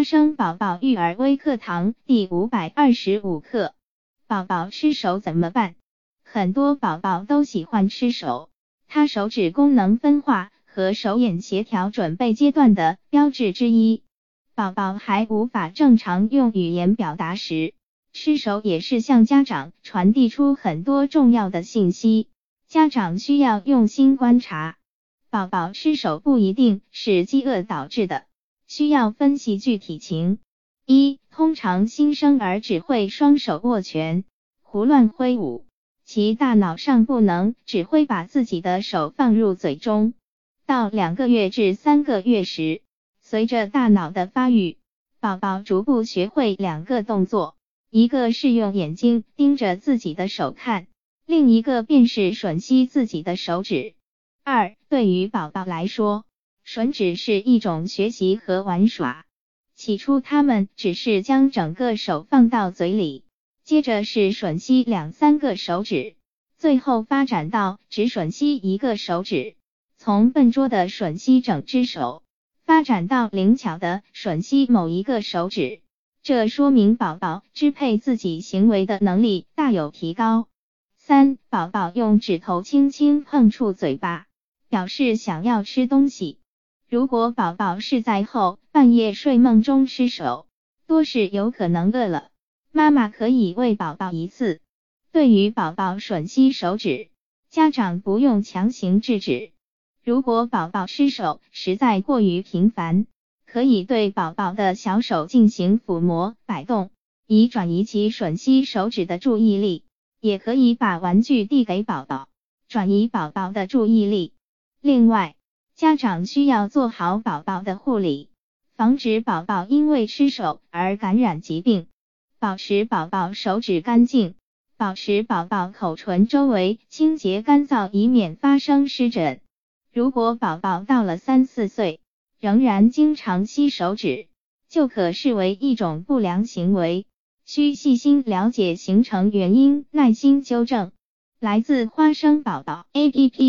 花生宝宝育儿微课堂第五百二十五课：宝宝吃手怎么办？很多宝宝都喜欢吃手，它手指功能分化和手眼协调准备阶段的标志之一。宝宝还无法正常用语言表达时，吃手也是向家长传递出很多重要的信息。家长需要用心观察，宝宝吃手不一定是饥饿导致的。需要分析具体情。一、通常新生儿只会双手握拳，胡乱挥舞，其大脑尚不能只会把自己的手放入嘴中。到两个月至三个月时，随着大脑的发育，宝宝逐步学会两个动作，一个是用眼睛盯着自己的手看，另一个便是吮吸自己的手指。二、对于宝宝来说，吮指是一种学习和玩耍。起初，他们只是将整个手放到嘴里，接着是吮吸两三个手指，最后发展到只吮吸一个手指。从笨拙的吮吸整只手，发展到灵巧的吮吸某一个手指，这说明宝宝支配自己行为的能力大有提高。三、宝宝用指头轻轻碰触嘴巴，表示想要吃东西。如果宝宝是在后半夜睡梦中失手，多是有可能饿了。妈妈可以喂宝宝一次。对于宝宝吮吸手指，家长不用强行制止。如果宝宝失手实在过于频繁，可以对宝宝的小手进行抚摸、摆动，以转移其吮吸手指的注意力。也可以把玩具递给宝宝，转移宝宝的注意力。另外，家长需要做好宝宝的护理，防止宝宝因为吃手而感染疾病，保持宝宝手指干净，保持宝宝口唇周围清洁干燥，以免发生湿疹。如果宝宝到了三四岁仍然经常吸手指，就可视为一种不良行为，需细心了解形成原因，耐心纠正。来自花生宝宝 APP。